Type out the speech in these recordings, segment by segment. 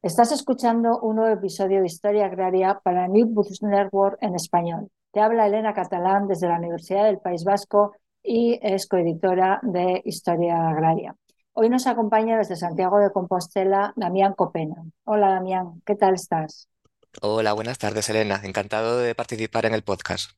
Estás escuchando un nuevo episodio de Historia Agraria para New Books Network en español. Te habla Elena Catalán desde la Universidad del País Vasco y es coeditora de Historia Agraria. Hoy nos acompaña desde Santiago de Compostela Damián Copena. Hola Damián, ¿qué tal estás? Hola, buenas tardes, Elena. Encantado de participar en el podcast.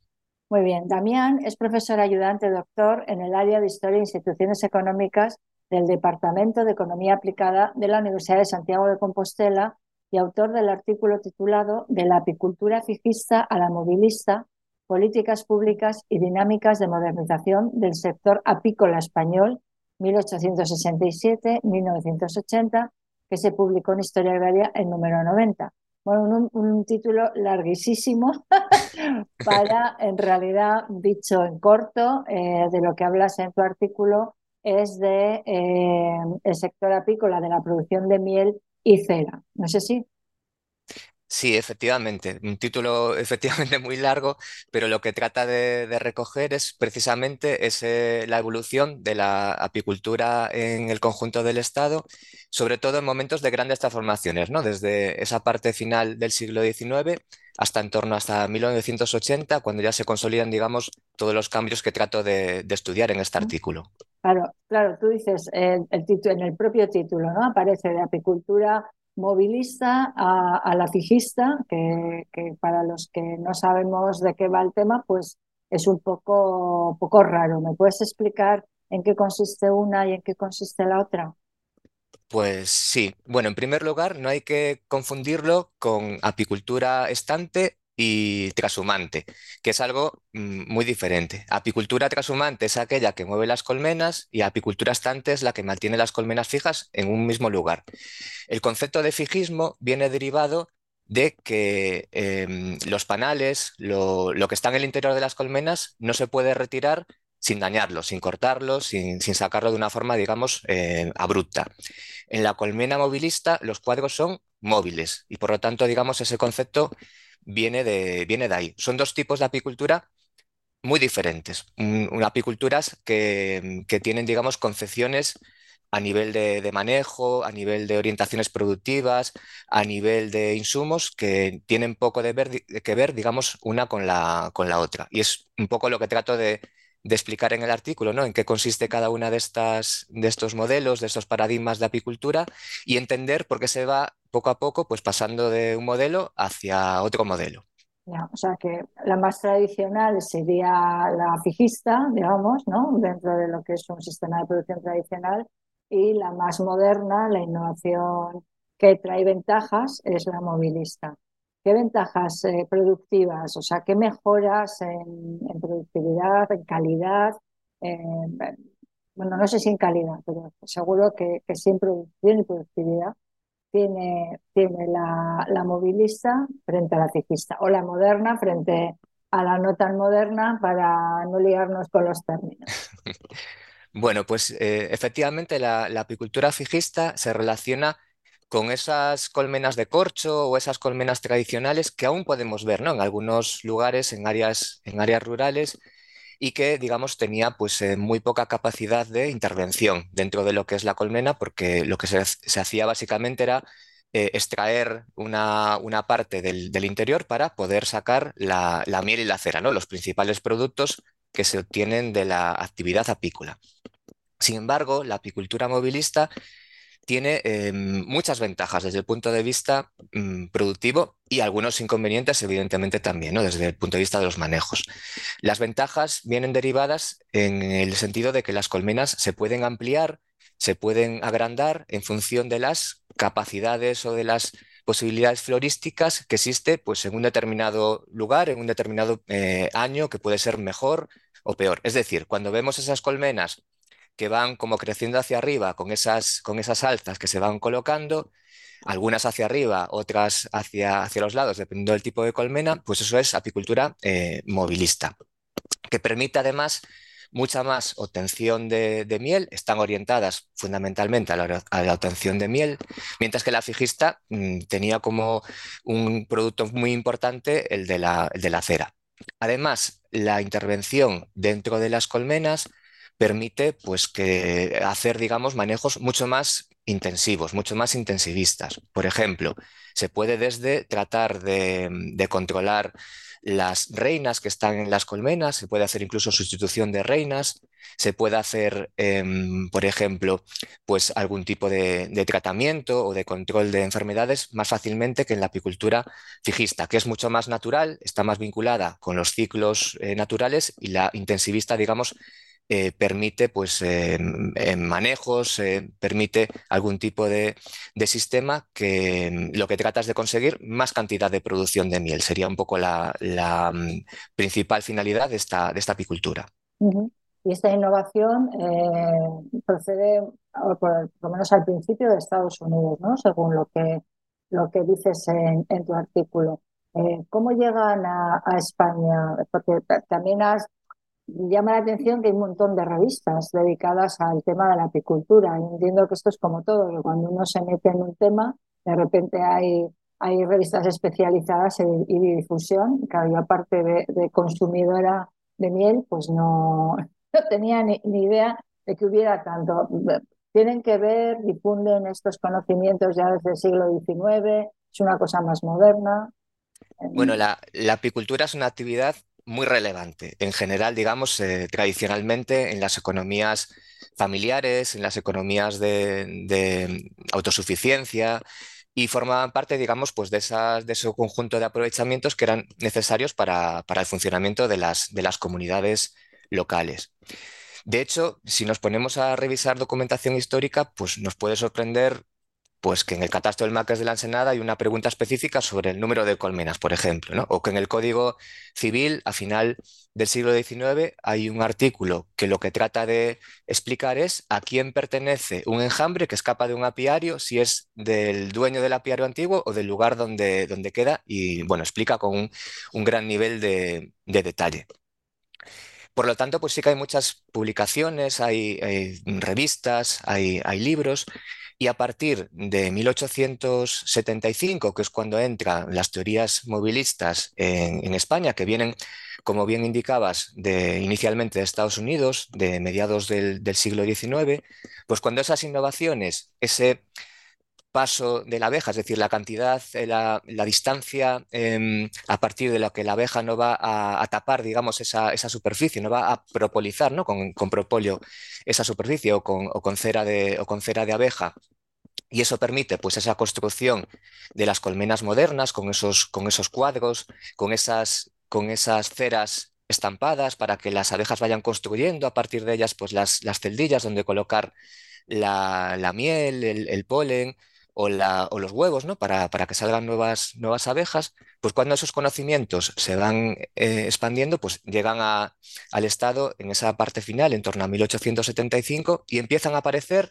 Muy bien, Damián es profesor ayudante doctor en el área de Historia e Instituciones Económicas del Departamento de Economía Aplicada de la Universidad de Santiago de Compostela y autor del artículo titulado De la apicultura fijista a la movilista, políticas públicas y dinámicas de modernización del sector apícola español 1867-1980, que se publicó en Historia Agraria el número 90. Bueno, un, título larguísimo para, en realidad, dicho en corto, eh, de lo que hablas en tu artículo, es de eh, el sector apícola, de la producción de miel y cera. No sé si. Sí, efectivamente, un título efectivamente muy largo, pero lo que trata de, recoger es precisamente la evolución de la apicultura en el conjunto del Estado, sobre todo en momentos de grandes transformaciones, ¿no? Desde esa parte final del siglo XIX hasta en torno hasta 1980, cuando ya se consolidan, digamos, todos los cambios que trato de, estudiar en este artículo. Claro, claro, tú dices el, título, en el propio título, ¿no? Aparece de apicultura movilista a, la fijista, que, para los que no sabemos de qué va el tema, pues es un poco, poco raro. ¿Me puedes explicar en qué consiste una y en qué consiste la otra? Pues sí, bueno, en primer lugar, no hay que confundirlo con apicultura estante y trashumante, que es algo mm, muy diferente. Apicultura trashumante es aquella que mueve las colmenas y apicultura estante es la que mantiene las colmenas fijas en un mismo lugar. El concepto de fijismo viene derivado de que em, los panales, lo, que está en el interior de las colmenas, no se puede retirar sin dañarlo, sin cortarlo, sin, sacarlo de una forma, digamos, eh, abrupta. En la colmena movilista, los cuadros son móviles y por lo tanto, digamos, ese concepto viene de, viene de ahí. Son dos tipos de apicultura muy diferentes. apiculturas que, tienen, digamos, concepciones a nivel de, manejo, a nivel de orientaciones productivas, a nivel de insumos que tienen poco de ver, que ver, digamos, una con la, con la otra. Y es un poco lo que trato de, de explicar en el artículo, ¿no? En qué consiste cada una de estas, de estos modelos, de estos paradigmas de apicultura y entender por qué se va poco a poco, pues pasando de un modelo hacia otro modelo. o sea que la más tradicional sería la fijista, digamos, ¿no? Dentro de lo que es un sistema de producción tradicional y la más moderna, la innovación que trae ventajas, es la movilista. ¿Qué ventajas eh, productivas? O sea, ¿qué mejoras en, productividad, en calidad? bueno, no sé si en calidad, pero seguro que, que sí producción y productividad tiene, tiene la, la, movilista frente a la fijista o la moderna frente a la no tan moderna para no liarnos con los términos. Bueno, pues eh, efectivamente la, la, apicultura fijista se relaciona con esas colmenas de corcho o esas colmenas tradicionales que aún podemos ver, ¿no? En algunos lugares, en áreas, en áreas rurales, y que, digamos, tenía pues eh, muy poca capacidad de intervención dentro de lo que es la colmena, porque lo que se, hacía básicamente era eh, extraer una, parte del, interior para poder sacar la, miel y la cera, ¿no? los principales productos que se obtienen de la actividad apícola. Sin embargo, la apicultura movilista tiene em, muchas ventajas desde el punto de vista mm, productivo y algunos inconvenientes, evidentemente, también, desde el punto de vista de los manejos. Las ventajas vienen derivadas en el sentido de que las colmenas se pueden ampliar, se pueden agrandar en función de las capacidades o de las posibilidades florísticas que existe pues, en un determinado lugar, en un determinado eh, año, que puede ser mejor o peor. Es decir, cuando vemos esas colmenas que van como creciendo hacia arriba con esas, con esas alzas que se van colocando, algunas hacia arriba, otras hacia, hacia los lados, dependiendo del tipo de colmena, pues eso es apicultura eh, movilista, que permite además mucha más obtención de, miel, están orientadas fundamentalmente a la, obtención de miel, mientras que la fijista mm, tenía como un producto muy importante el de la, el de la cera. Además, la intervención dentro de las colmenas permite pues que hacer digamos manejos mucho más intensivos, mucho más intensivistas. Por ejemplo, se puede desde tratar de, controlar las reinas que están en las colmenas, se puede hacer incluso sustitución de reinas, se puede hacer, em, por ejemplo, pues algún tipo de, tratamiento o de control de enfermedades más fácilmente que en la apicultura fijista, que es mucho más natural, está más vinculada con los ciclos eh, naturales y la intensivista, digamos, eh, permite pues, manejos, eh, permite algún tipo de, sistema que mm, lo que tratas de conseguir más cantidad de producción de miel. Sería un poco la, mm, principal finalidad de esta, de esta apicultura. Y esta innovación eh, procede, por, lo menos al principio, de Estados Unidos, ¿no? según lo que, lo que dices en, tu artículo. ¿Cómo llegan a, a España? Porque también has llama la atención que hay un montón de revistas dedicadas al tema de la apicultura. entiendo que esto es como todo, que cuando uno se mete en un tema, de repente hay, hay revistas especializadas y de difusión. Claro, yo aparte de, consumidora de miel, pues no, no tenía ni, idea de que hubiera tanto. Tienen que ver, difunden estos conocimientos ya desde el siglo XIX, es una cosa más moderna. Bueno, la, la apicultura es una actividad muy relevante. En general, digamos, eh, tradicionalmente en las economías familiares, en las economías de, autosuficiencia y formaban parte, digamos, pues de, esas, de ese conjunto de aprovechamientos que eran necesarios para, el funcionamiento de las, de las comunidades locales. De hecho, si nos ponemos a revisar documentación histórica, pues nos puede sorprender pues que en el catastro del Marqués de la Ensenada hay una pregunta específica sobre el número de colmenas, por ejemplo, ¿no? o que en el Código Civil, a final del siglo XIX, hay un artículo que lo que trata de explicar es a quién pertenece un enjambre que escapa de un apiario, si es del dueño del apiario antiguo o del lugar donde, donde queda, y bueno, explica con un, gran nivel de, detalle. Por lo tanto, pues sí que hay muchas publicaciones, hay, revistas, hay, hay libros y a partir de 1875, que es cuando entran las teorías movilistas en, España, que vienen, como bien indicabas, inicialmente de Estados Unidos, de mediados del, siglo XIX, pues cuando esas innovaciones, ese paso de la abeja, es decir, la cantidad, eh, la, distancia em, a partir de la que la abeja no va a, tapar, digamos, esa, superficie, no va a propolizar ¿no? con, propóleo esa superficie o con, cera de, o con cera de abeja. Y eso permite pues, esa construcción de las colmenas modernas con esos, cuadros, con esas, ceras estampadas para que las abejas vayan construyendo a partir de ellas pues, las, las celdillas donde colocar la, miel, el polen, o, los huevos, ¿no? Para, que salgan nuevas, nuevas abejas, pues cuando esos conocimientos se van eh, expandiendo, pues llegan al Estado en esa parte final, en torno a 1875, y empiezan a aparecer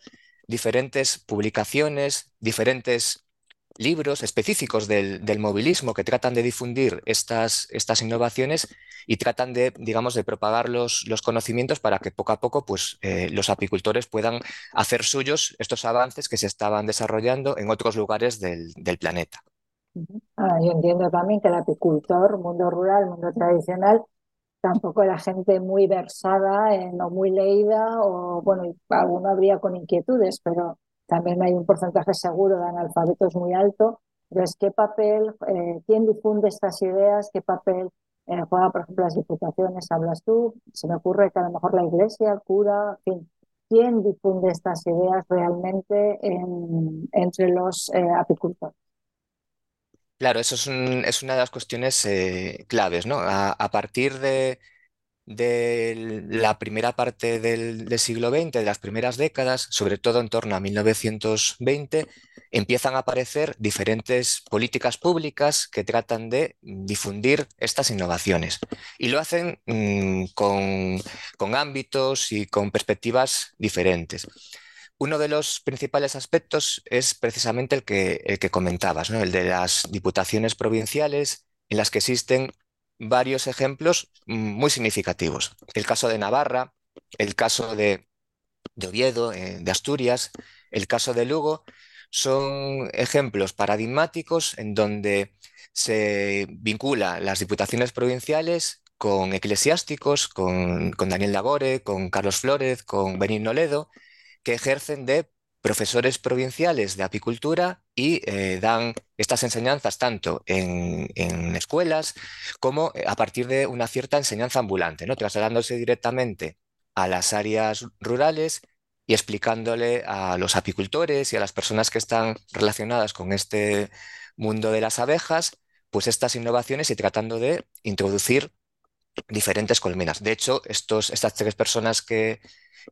diferentes publicaciones, diferentes libros específicos del, movilismo que tratan de difundir estas, estas, innovaciones y tratan de, digamos, de propagar los, los conocimientos para que poco a poco pues, eh, los apicultores puedan hacer suyos estos avances que se estaban desarrollando en otros lugares del, planeta. Ah, yo entiendo también que el apicultor, mundo rural, mundo tradicional, tampoco era gente muy versada en, o muy leída, o bueno, alguno habría con inquietudes, pero también hay un porcentaje seguro de analfabetos muy alto. Entonces, ¿qué papel, eh, quién difunde estas ideas? ¿Qué papel eh, juega, por ejemplo, las diputaciones? Hablas tú, se me ocurre que a lo mejor la iglesia, el cura, en fin, ¿quién difunde estas ideas realmente entre los eh, apicultores? Claro, eso es, una de las cuestiones claves, ¿no? a partir de, de la primera parte del, siglo XX, de las primeras décadas, sobre todo en torno a 1920, empiezan a aparecer diferentes políticas públicas que tratan de difundir estas innovaciones. Y lo hacen mm, con, ámbitos y con perspectivas diferentes. Uno de los principales aspectos es precisamente el que, comentabas, el de las diputaciones provinciales en las que existen varios ejemplos muy significativos. El caso de Navarra, el caso de, Oviedo, eh, de Asturias, el caso de Lugo, son ejemplos paradigmáticos en donde se vincula las diputaciones provinciales con eclesiásticos, con, Daniel Lagore, con Carlos Flórez, con Benigno Ledo, que ejercen de profesores provinciales de apicultura y eh, dan estas enseñanzas tanto en, escuelas como eh, a partir de una cierta enseñanza ambulante, ¿no? trasladándose directamente a las áreas rurales y explicándole a los apicultores y a las personas que están relacionadas con este mundo de las abejas, pues estas innovaciones y tratando de introducir diferentes colmenas. De hecho, estos, estas tres personas que,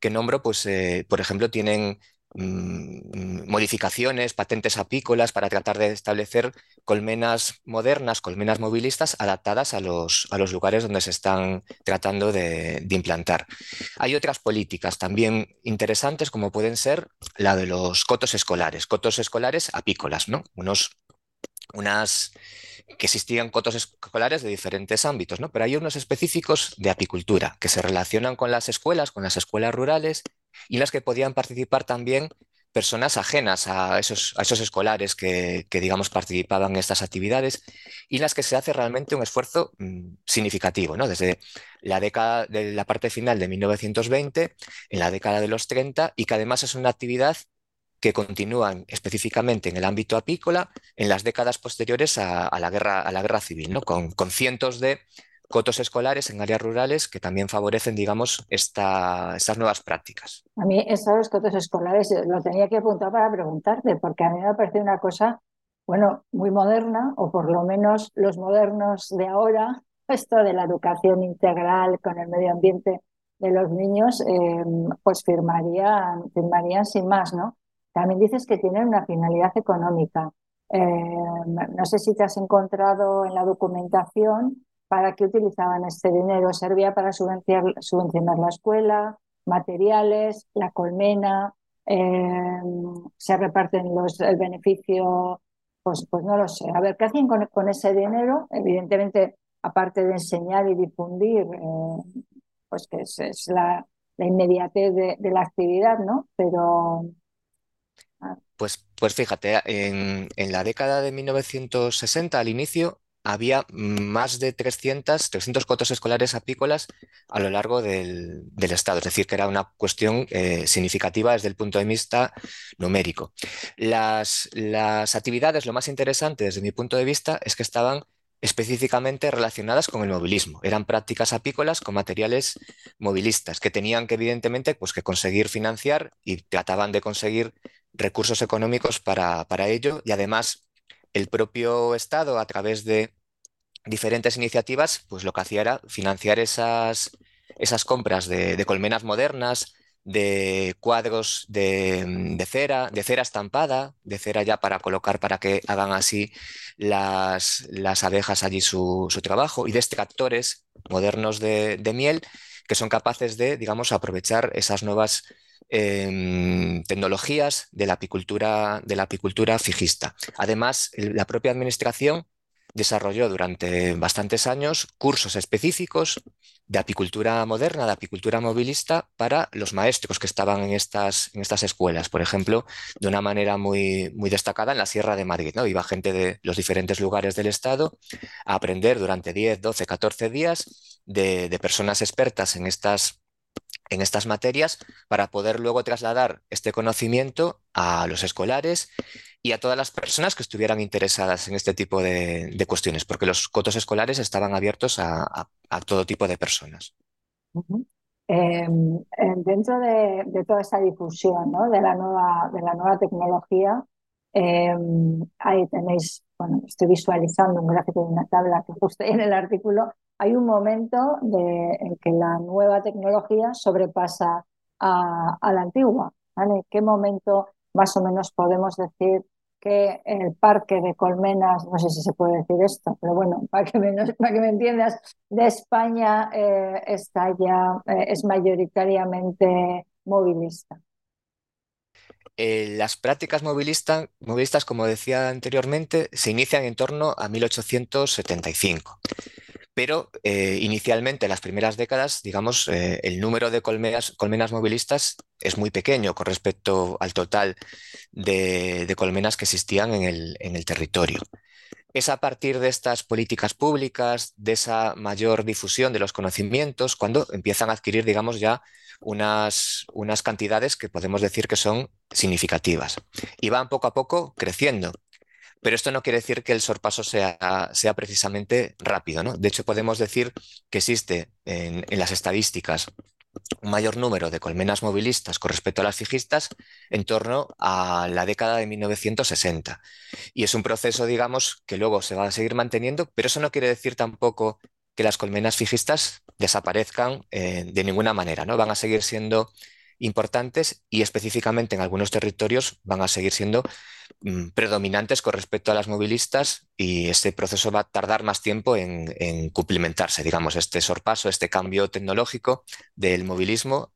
nombro, pues, eh, por ejemplo, tienen Mm, modificaciones, patentes apícolas para tratar de establecer colmenas modernas, colmenas movilistas adaptadas a los, a los lugares donde se están tratando de, implantar. Hay otras políticas también interesantes como pueden ser la de los cotos escolares, cotos escolares apícolas, ¿no? Unos, unas que existían cotos escolares de diferentes ámbitos, ¿no? Pero hay unos específicos de apicultura que se relacionan con las escuelas, con las escuelas rurales y las que podían participar también personas ajenas a esos, a esos escolares que, digamos, participaban en estas actividades y las que se hace realmente un esfuerzo mm, significativo, ¿no? Desde la década de la parte final de 1920, en la década de los 30, y que además es una actividad que continúa específicamente en el ámbito apícola en las décadas posteriores a, la, guerra, a la guerra civil, ¿no? con, con cientos de cotos escolares en áreas rurales que también favorecen, digamos, estas nuevas prácticas. A mí esos cotos escolares lo tenía que apuntar para preguntarte, porque a mí me parece una cosa, bueno, muy moderna, o por lo menos los modernos de ahora, esto de la educación integral con el medio ambiente de los niños, em, pues firmarían, firmarían sin más, ¿no? También dices que tienen una finalidad económica. Em, no sé si te has encontrado en la documentación ¿Para qué utilizaban este dinero? Servía para subvencionar, la escuela, materiales, la colmena, eh, se reparten los, el beneficio, pues, pues no lo sé. A ver, ¿qué hacen con, ese dinero? Evidentemente, aparte de enseñar y difundir, eh, pues que es, la, inmediatez de, la actividad, ¿no? Pero... Ah. Pues, pues fíjate, en, en la década de 1960, al inicio, había más de 300, 300 cotos escolares apícolas a lo largo del, estado, es decir, que era una cuestión eh, significativa desde el punto de vista numérico. Las, las actividades, lo más interesante desde mi punto de vista, es que estaban específicamente relacionadas con el movilismo. Eran prácticas apícolas con materiales movilistas que tenían que evidentemente pues, que conseguir financiar y trataban de conseguir recursos económicos para, para ello y además el propio Estado a través de diferentes iniciativas, pues lo que hacía era financiar esas, esas compras de, colmenas modernas, de cuadros de, cera, de cera estampada, de cera ya para colocar para que hagan así las, las abejas allí su, trabajo, y de extractores modernos de, miel que son capaces de, digamos, aprovechar esas nuevas em, tecnologías de la apicultura, de la apicultura fijista. Además, la propia administración desarrolló durante bastantes años cursos específicos de apicultura moderna, de apicultura movilista para los maestros que estaban en estas, en estas escuelas. Por ejemplo, de una manera muy, muy destacada en la Sierra de Madrid. ¿no? Iba gente de los diferentes lugares del estado a aprender durante 10, 12, 14 días de, de personas expertas en estas en estas materias para poder luego trasladar este conocimiento a los escolares y a todas las personas que estuvieran interesadas en este tipo de, cuestiones, porque los cotos escolares estaban abiertos a, todo tipo de personas. Em, dentro de, toda esta difusión de, la nueva, de la nueva tecnología, em, ahí tenéis, bueno, estoy visualizando un gráfico de una tabla que justo en el artículo, hay un momento en que la nueva tecnología sobrepasa a, la antigua. ¿vale? ¿Qué momento más o menos podemos decir que el parque de colmenas, no sé si se puede decir esto, pero bueno, para que me, entiendas, de España eh, está ya, eh, es mayoritariamente movilista? Eh, las prácticas movilistas, como decía anteriormente, se inician en torno a 1875 pero eh, inicialmente en las primeras décadas, digamos, eh, el número de colmenas, movilistas es muy pequeño con respecto al total de, colmenas que existían en el, territorio. Es a partir de estas políticas públicas, de esa mayor difusión de los conocimientos, cuando empiezan a adquirir, digamos, ya unas, unas cantidades que podemos decir que son significativas. Y van poco a poco creciendo. Pero esto no quiere decir que el sorpaso sea, sea precisamente rápido. ¿no? De hecho, podemos decir que existe en, las estadísticas un mayor número de colmenas movilistas con respecto a las fijistas en torno a la década de 1960. Y es un proceso, digamos, que luego se va a seguir manteniendo, pero eso no quiere decir tampoco que las colmenas fijistas desaparezcan eh, de ninguna manera, ¿no? Van a seguir siendo importantes y específicamente en algunos territorios van a seguir siendo mm, predominantes con respecto a las movilistas y este proceso va a tardar más tiempo en, cumplimentarse, digamos, este sorpaso, este cambio tecnológico del movilismo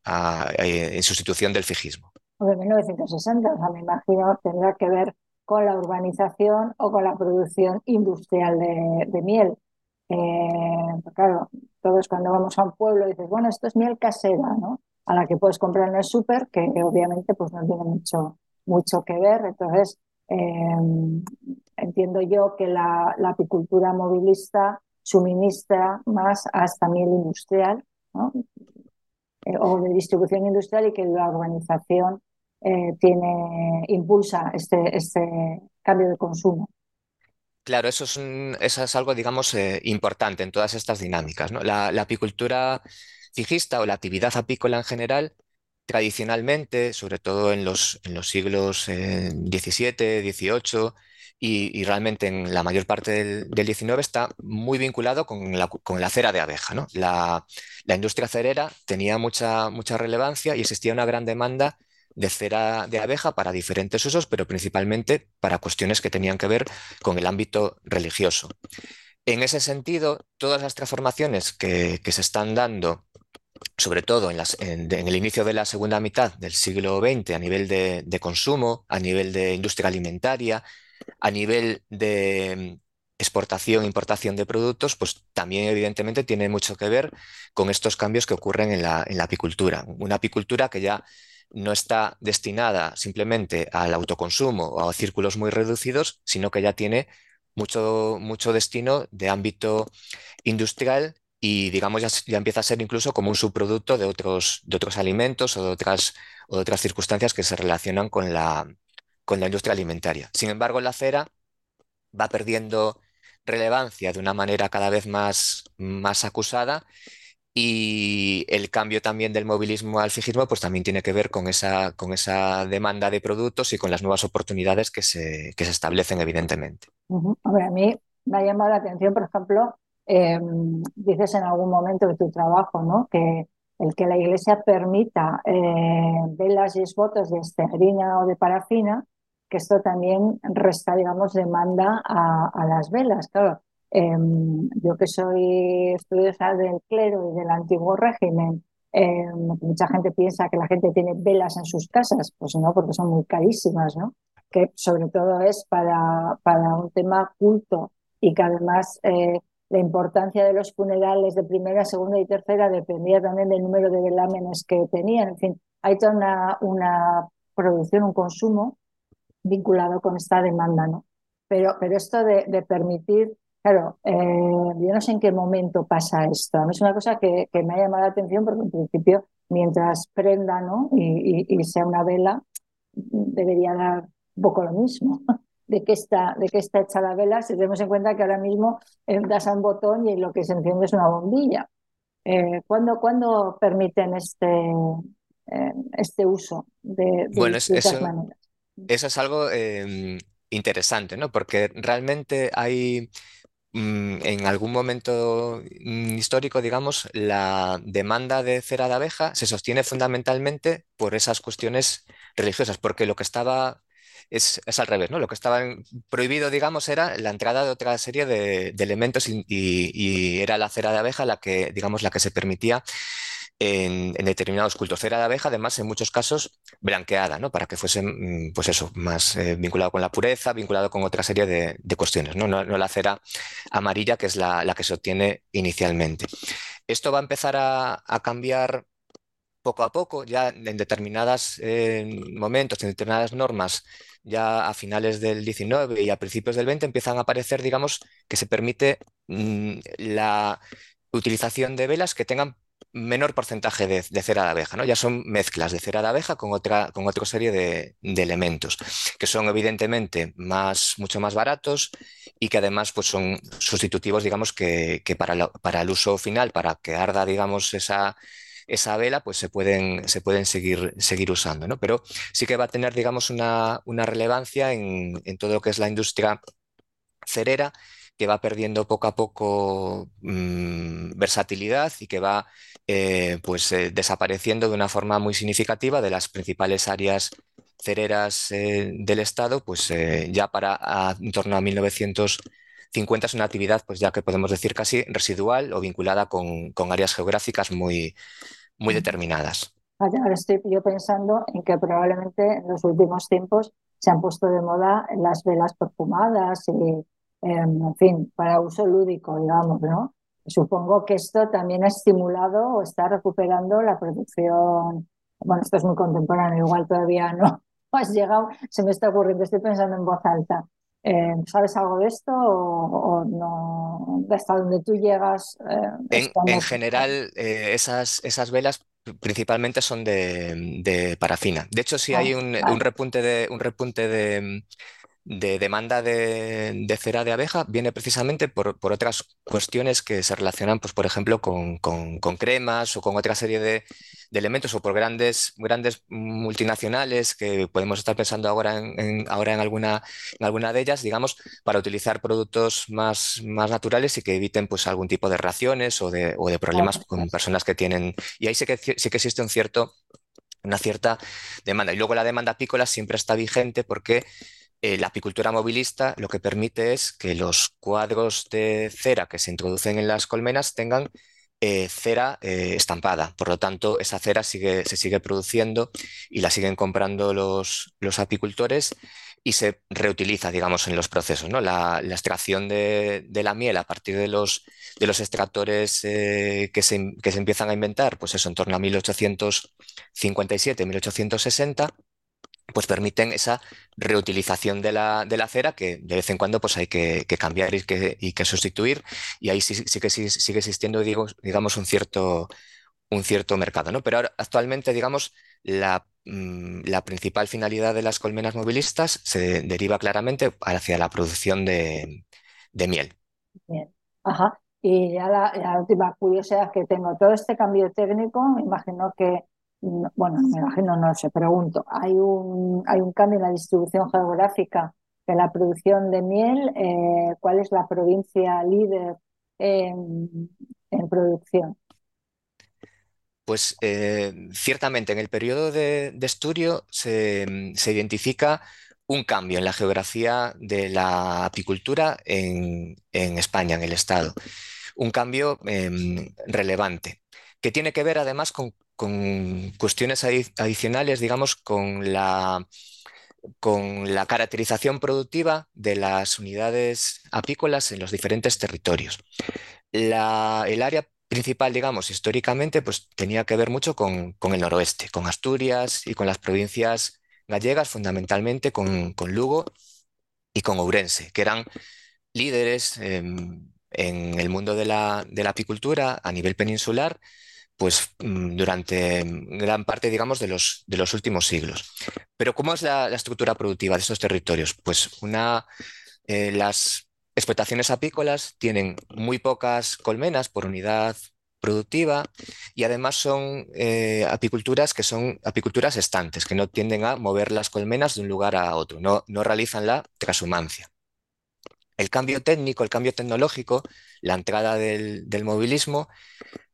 eh, en sustitución del fijismo. En 1960, o sea, me imagino, tendrá que ver con la urbanización o con la producción industrial de, miel. Eh, claro, todos cuando vamos a un pueblo dices, bueno, esto es miel casera, ¿no? A la que puedes comprar en el súper, que obviamente pues no tiene mucho, mucho que ver. Entonces, em, entiendo yo que la, apicultura movilista suministra más hasta miel industrial eh, o de distribución industrial y que la organización eh, tiene, impulsa este, este cambio de consumo. Claro, eso es, eso es algo, digamos, eh, importante en todas estas dinámicas. la apicultura fijista o la actividad apícola en general, tradicionalmente, sobre todo en los, siglos XVII, XVIII y, realmente en la mayor parte del, XIX, está muy vinculado con la, cera de abeja. ¿no? La, la, industria cerera tenía mucha, mucha relevancia y existía una gran demanda de cera de abeja para diferentes usos, pero principalmente para cuestiones que tenían que ver con el ámbito religioso. En ese sentido, todas las transformaciones que, se están dando sobre todo en, el inicio de la segunda mitad del siglo XX, a nivel de, consumo, a nivel de industria alimentaria, a nivel de mm, exportación e importación de productos, pues también evidentemente tiene mucho que ver con estos cambios que ocurren en la, apicultura. Una apicultura que ya no está destinada simplemente al autoconsumo o a círculos muy reducidos, sino que ya tiene mucho, mucho destino de ámbito industrial y digamos ya, empieza a ser incluso como un subproducto de otros, de otros alimentos o de otras, o de otras circunstancias que se relacionan con la, con la industria alimentaria. Sin embargo, la cera va perdiendo relevancia de una manera cada vez más, más acusada y el cambio también del movilismo al fijismo pues también tiene que ver con esa, con esa demanda de productos y con las nuevas oportunidades que se, que se establecen evidentemente. a mí me ha llamado la atención, por ejemplo, Em, dices en algún momento de tu trabajo, ¿no? Que el que la iglesia permita eh, velas y esbotos de estegrina o de parafina, que esto también resta, digamos, demanda a, las velas. Claro, em, yo que soy estudiosa del clero y del antiguo régimen Eh, mucha gente piensa que la gente tiene velas en sus casas, pues no, porque son muy carísimas, ¿no? Que sobre todo es para, para un tema culto y que además eh, la importancia de los funerales de primera, segunda y tercera dependía también del número de velámenes que tenían. En fin, hay toda una, una producción, un consumo vinculado con esta demanda, ¿no? Pero, pero esto de, de permitir Claro, eh, yo no sé en qué momento pasa esto. A mí es una cosa que, que, me ha llamado la atención porque en principio, mientras prenda ¿no? y, y, y sea una vela, debería dar un poco lo mismo. De qué está, de qué está hecha la vela, si tenemos en cuenta que ahora mismo eh, das a un botón y lo que se enciende es una bombilla. Eh, ¿cuándo, ¿Cuándo permiten este, eh, este uso de, de Bueno, distintas eso, maneras? eso es algo eh, interesante, ¿no? Porque realmente hay en algún momento mm, histórico, digamos, la demanda de cera de abeja se sostiene fundamentalmente por esas cuestiones religiosas, porque lo que estaba es, al revés, ¿no? Lo que estaba prohibido, digamos, era la entrada de otra serie de, elementos y, y- y era la cera de abeja la que, digamos, la que se permitía en, determinados cultos. Cera de abeja, además, en muchos casos blanqueada, ¿no? Para que fuese, mm, pues eso, más eh, vinculado con la pureza, vinculado con otra serie de, cuestiones, ¿no? No, la cera amarilla, que es la, la que se obtiene inicialmente. Esto va a empezar a, cambiar poco a poco, ya en determinados momentos, en determinadas normas, ya a finales del 19 y a principios del 20 empiezan a aparecer, digamos, que se permite mm, la utilización de velas que tengan menor porcentaje de, cera de abeja, ¿no? Ya son mezclas de cera de abeja con otra, con otra serie de, de elementos, que son evidentemente más, mucho más baratos y que además pues, son sustitutivos, digamos, que, que para, lo- para el uso final, para que arda, digamos, esa, esa vela, pues se pueden, se pueden seguir, seguir usando, ¿no? Pero sí que va a tener, digamos, una, una relevancia en, en todo lo que es la industria cerera, que va perdiendo poco a poco mm, versatilidad y que va eh, pues, eh, desapareciendo de una forma muy significativa de las principales áreas cereras eh, del Estado, pues eh, ya para a- en torno a 1950 es una actividad, pues ya que podemos decir casi residual o vinculada con, con áreas geográficas muy, muy determinadas. Ahora estoy yo pensando en que probablemente en los últimos tiempos se han puesto de moda las velas perfumadas y, eh, en fin, para uso lúdico, digamos, ¿no? Supongo que esto también ha estimulado o está recuperando la producción. Bueno, esto es muy contemporáneo, igual todavía no has llegado, se me está ocurriendo, estoy pensando en voz alta. Eh, ¿sabes algo de esto o, o no? Hasta donde tú llegas, eh, En, general, eh, esas, esas velas principalmente son de, de parafina. De hecho, sí Ah, hay un, repunte de, un repunte de, de demanda de, de cera de abeja, viene precisamente por, por otras cuestiones que se relacionan, pues, por ejemplo, con, con- con cremas o con otra serie de, de elementos o por grandes, grandes multinacionales que podemos estar pensando ahora en, en- ahora en alguna, en alguna de ellas, digamos, para utilizar productos más, más naturales y que eviten pues, algún tipo de reacciones o de, o de problemas con personas que tienen. Y ahí sí que, sí que existe un cierto, una cierta demanda. Y luego la demanda apícola siempre está vigente porque eh, la apicultura movilista lo que permite es que los cuadros de cera que se introducen en las colmenas tengan eh, cera eh, estampada. Por lo tanto, esa cera sigue, se sigue produciendo y la siguen comprando los, los apicultores y se reutiliza, digamos, en los procesos, ¿no? La, la extracción de, de la miel a partir de los, de los extractores que se, que se empiezan a inventar, pues eso, en torno a 1857, 1860 pues permiten esa reutilización de la, de la cera que de vez en cuando pues hay que, cambiar y que, y que sustituir y ahí sí, sí que sí- sigue existiendo digo, digamos un cierto, un cierto mercado, ¿no? Pero ahora, actualmente digamos la, mm, la principal finalidad de las colmenas movilistas se deriva claramente hacia la producción de, de miel. Bien. Ajá. Y ya la, la última curiosidad que tengo, todo este cambio técnico, me imagino que, bueno, me imagino, no sé, pregunto, hay un, hay un cambio en la distribución geográfica de la producción de miel, eh, ¿cuál es la provincia líder en, producción? Pues eh, ciertamente en el periodo de, de estudio se, se identifica un cambio en la geografía de la apicultura en, en España, en el Estado. Un cambio em, relevante. que tiene que ver además con, cuestiones adicionales, digamos, con la, con la caracterización productiva de las unidades apícolas en los diferentes territorios. el área principal, digamos, históricamente, pues tenía que ver mucho con, el noroeste, con Asturias y con las provincias gallegas, fundamentalmente con, Lugo y con Ourense, que eran líderes en el mundo de la, apicultura a nivel peninsular, pues mm, durante gran parte, digamos, de los, de los últimos siglos. Pero ¿cómo es la, estructura productiva de estos territorios? Pues una, eh, las explotaciones apícolas tienen muy pocas colmenas por unidad productiva y además son eh, apiculturas que son apiculturas estantes, que no tienden a mover las colmenas de un lugar a otro, no, no realizan la transhumancia. El cambio técnico, el cambio tecnológico, la entrada del, movilismo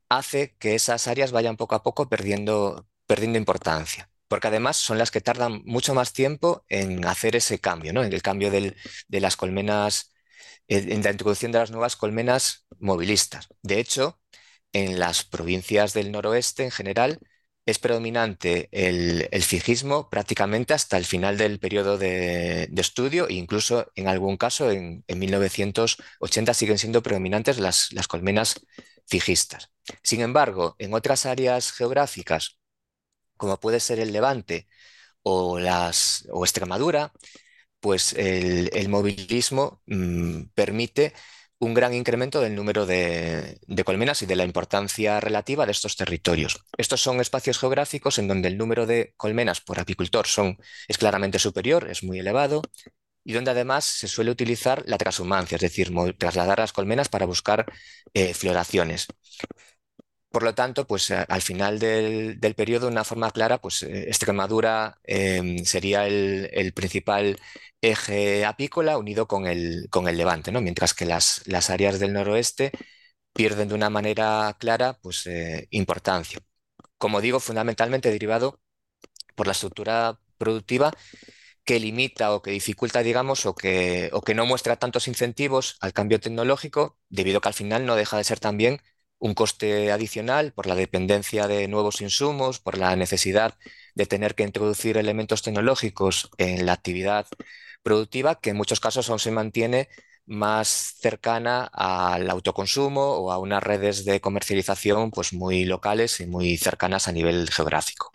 hace que esas áreas vayan poco a poco perdiendo, perdiendo importancia porque además son las que tardan mucho más tiempo en hacer ese cambio, ¿no? en el cambio de las colmenas en la introducción de las nuevas colmenas movilistas. De hecho, en las provincias del noroeste en general es predominante el, fijismo prácticamente hasta el final del periodo de, estudio e incluso en algún caso en, 1980 siguen siendo predominantes las, colmenas fijistas. Sin embargo, en otras áreas geográficas, como puede ser el Levante o, las, o Extremadura, pues el, movilismo mm, permite un gran incremento del número de, colmenas y de la importancia relativa de estos territorios. Estos son espacios geográficos en donde el número de colmenas por apicultor son, es claramente superior, es muy elevado, y donde además se suele utilizar la transhumancia, es decir, trasladar las colmenas para buscar eh, floraciones. Por lo tanto, pues eh, al final del, periodo, de una forma clara, pues eh, Extremadura em, sería el, principal eje apícola unido con el, con el levante, ¿no? mientras que las, las, áreas del noroeste pierden de una manera clara pues, eh, importancia. Como digo, fundamentalmente derivado por la estructura productiva que limita o que dificulta, digamos, o que, o que no muestra tantos incentivos al cambio tecnológico, debido a que al final no deja de ser también un coste adicional por la dependencia de nuevos insumos, por la necesidad de tener que introducir elementos tecnológicos en la actividad productiva, que en muchos casos aún se mantiene más cercana al autoconsumo o a unas redes de comercialización pues muy locales y muy cercanas a nivel geográfico.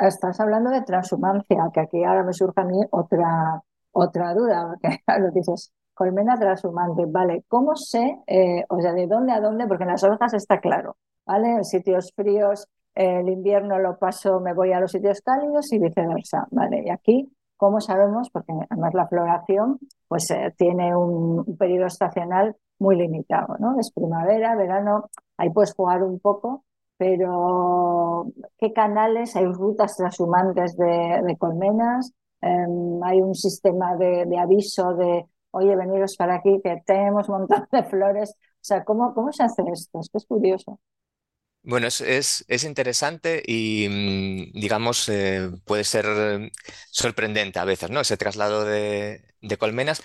Estás hablando de transhumancia, que aquí ahora me surge a mí otra, otra duda, porque lo dices, colmena transhumante, ¿vale? ¿Cómo sé, eh, o sea, de dónde a dónde? Porque en las hojas está claro, ¿vale? En sitios fríos, el invierno lo paso, me voy a los sitios cálidos y viceversa, ¿vale? Y aquí, ¿cómo sabemos? Porque además la floración, pues eh, tiene un, periodo estacional muy limitado, ¿no? Es primavera, verano, ahí puedes jugar un poco, pero ¿qué canales? Hay rutas transhumantes de, colmenas, em, hay un sistema de aviso de oye, veniros para aquí, que tenemos un montón de flores. O sea, ¿cómo, se hace esto? Es que es curioso. Bueno, es, es, interesante y, mm, digamos, eh, puede ser sorprendente a veces, ¿no? Ese traslado de, colmenas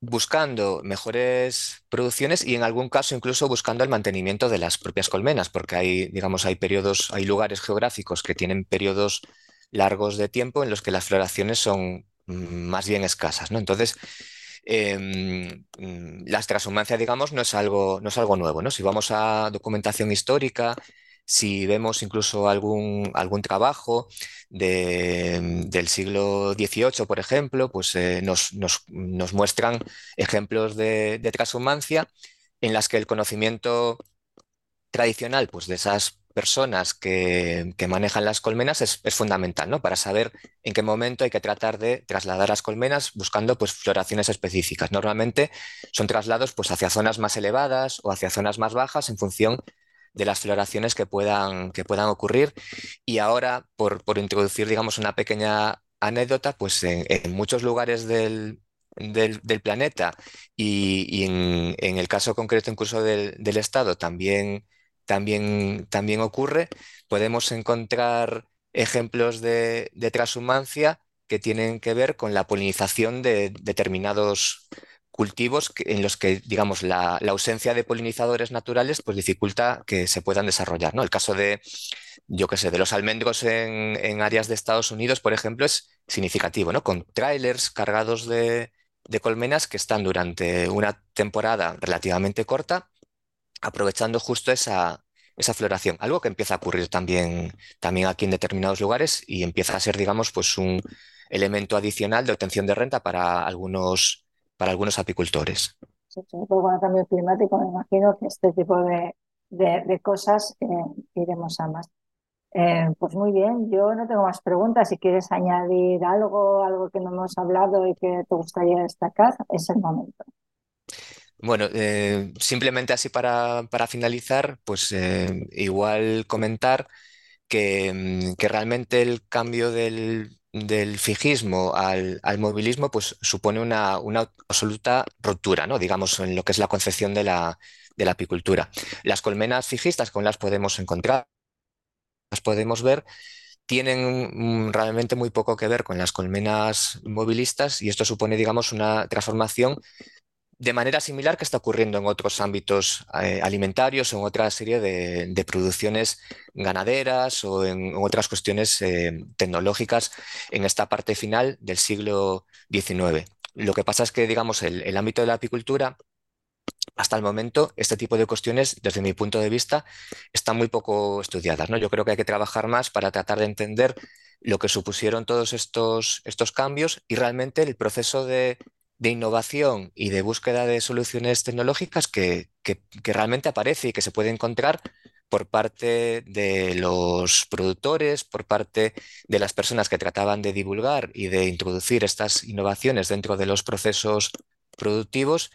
buscando mejores producciones y en algún caso incluso buscando el mantenimiento de las propias colmenas, porque hay, digamos, hay periodos, hay lugares geográficos que tienen periodos largos de tiempo en los que las floraciones son mm, más bien escasas, ¿no? Entonces, Em, mm, la transhumancia, digamos, no es algo, no es algo nuevo, ¿no? Si vamos a documentación histórica, si vemos incluso algún, algún trabajo del siglo XVIII, por ejemplo, pues eh, nos, muestran ejemplos de, de en las que el conocimiento tradicional pues, de esas personas que, manejan las colmenas es, fundamental, ¿no? Para saber en qué momento hay que tratar de trasladar las colmenas buscando pues, floraciones específicas. Normalmente son traslados pues, hacia zonas más elevadas o hacia zonas más bajas en función de las floraciones que puedan, que puedan ocurrir. Y ahora, por, introducir, digamos, una pequeña anécdota, pues en, muchos lugares del, planeta y, en, el caso concreto incluso del, del Estado también también, también ocurre. Podemos encontrar ejemplos de, transhumancia que tienen que ver con la polinización de determinados cultivos en los que, digamos, la, ausencia de polinizadores naturales pues dificulta que se puedan desarrollar, ¿no? El caso de, yo qué sé, de los almendros en, áreas de Estados Unidos, por ejemplo, es significativo, ¿no? Con trailers cargados de, colmenas que están durante una temporada relativamente corta, aprovechando justo esa, esa floración, algo que empieza a ocurrir también, también aquí en determinados lugares y empieza a ser, digamos, pues un elemento adicional de obtención de renta para algunos para algunos apicultores. Sí, sobre el cambio climático, me imagino que este tipo de, de, cosas eh, iremos a más. Eh, pues muy bien, yo no tengo más preguntas. Si quieres añadir algo, algo que no hemos hablado y que te gustaría destacar, es el momento. Bueno, eh, simplemente así para, para finalizar, pues igual comentar que, mm, que realmente el cambio del, del fijismo al, movilismo, pues supone una, absoluta ruptura, ¿no? Digamos, en lo que es la concepción de la, apicultura. Las colmenas fijistas, con las podemos encontrar, las podemos ver, tienen realmente muy poco que ver con las colmenas movilistas y esto supone, digamos, una transformación de manera similar que está ocurriendo en otros ámbitos eh, alimentarios, en otra serie de, producciones ganaderas o en, otras cuestiones eh, tecnológicas en esta parte final del siglo XIX. Lo que pasa es que, digamos, el, ámbito de la apicultura, hasta el momento, este tipo de cuestiones, desde mi punto de vista, están muy poco estudiadas. ¿no? Yo creo que hay que trabajar más para tratar de entender lo que supusieron todos estos, estos cambios y realmente el proceso de de innovación y de búsqueda de soluciones tecnológicas que, realmente aparece y que se puede encontrar por parte de los productores, por parte de las personas que trataban de divulgar y de introducir estas innovaciones dentro de los procesos productivos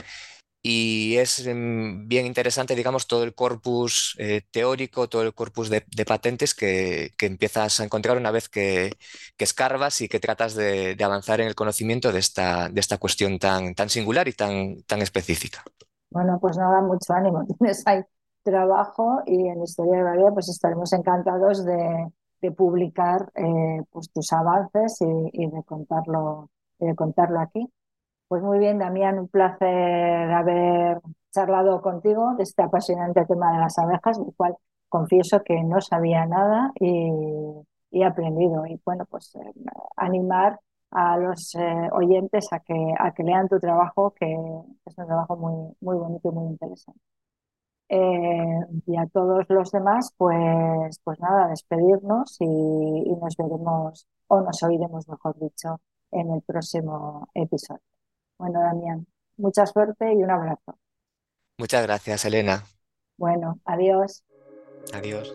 y es mm, bien interesante, digamos, todo el corpus eh, teórico, todo el corpus de, patentes que, empiezas a encontrar una vez que, escarbas y que tratas de, avanzar en el conocimiento de esta, de esta cuestión tan, tan singular y tan, tan específica. Bueno, pues nada, mucho ánimo. Tienes ahí trabajo y en Historia de María pues estaremos encantados de, publicar eh, pues tus avances y, y de, contarlo, de contarlo aquí. Pues muy bien, Damián, un placer haber charlado contigo de este apasionante tema de las abejas, del cual confieso que no sabía nada y, he aprendido. Y bueno, pues eh, animar a los eh, oyentes a que, a que lean tu trabajo, que es un trabajo muy, muy bonito y muy interesante. Eh, y a todos los demás, pues, pues nada, despedirnos y, y nos veremos, o nos oiremos, mejor dicho, en el próximo episodio. Bueno, Damián, mucha suerte y un abrazo. Muchas gracias, Elena. Bueno, adiós. Adiós.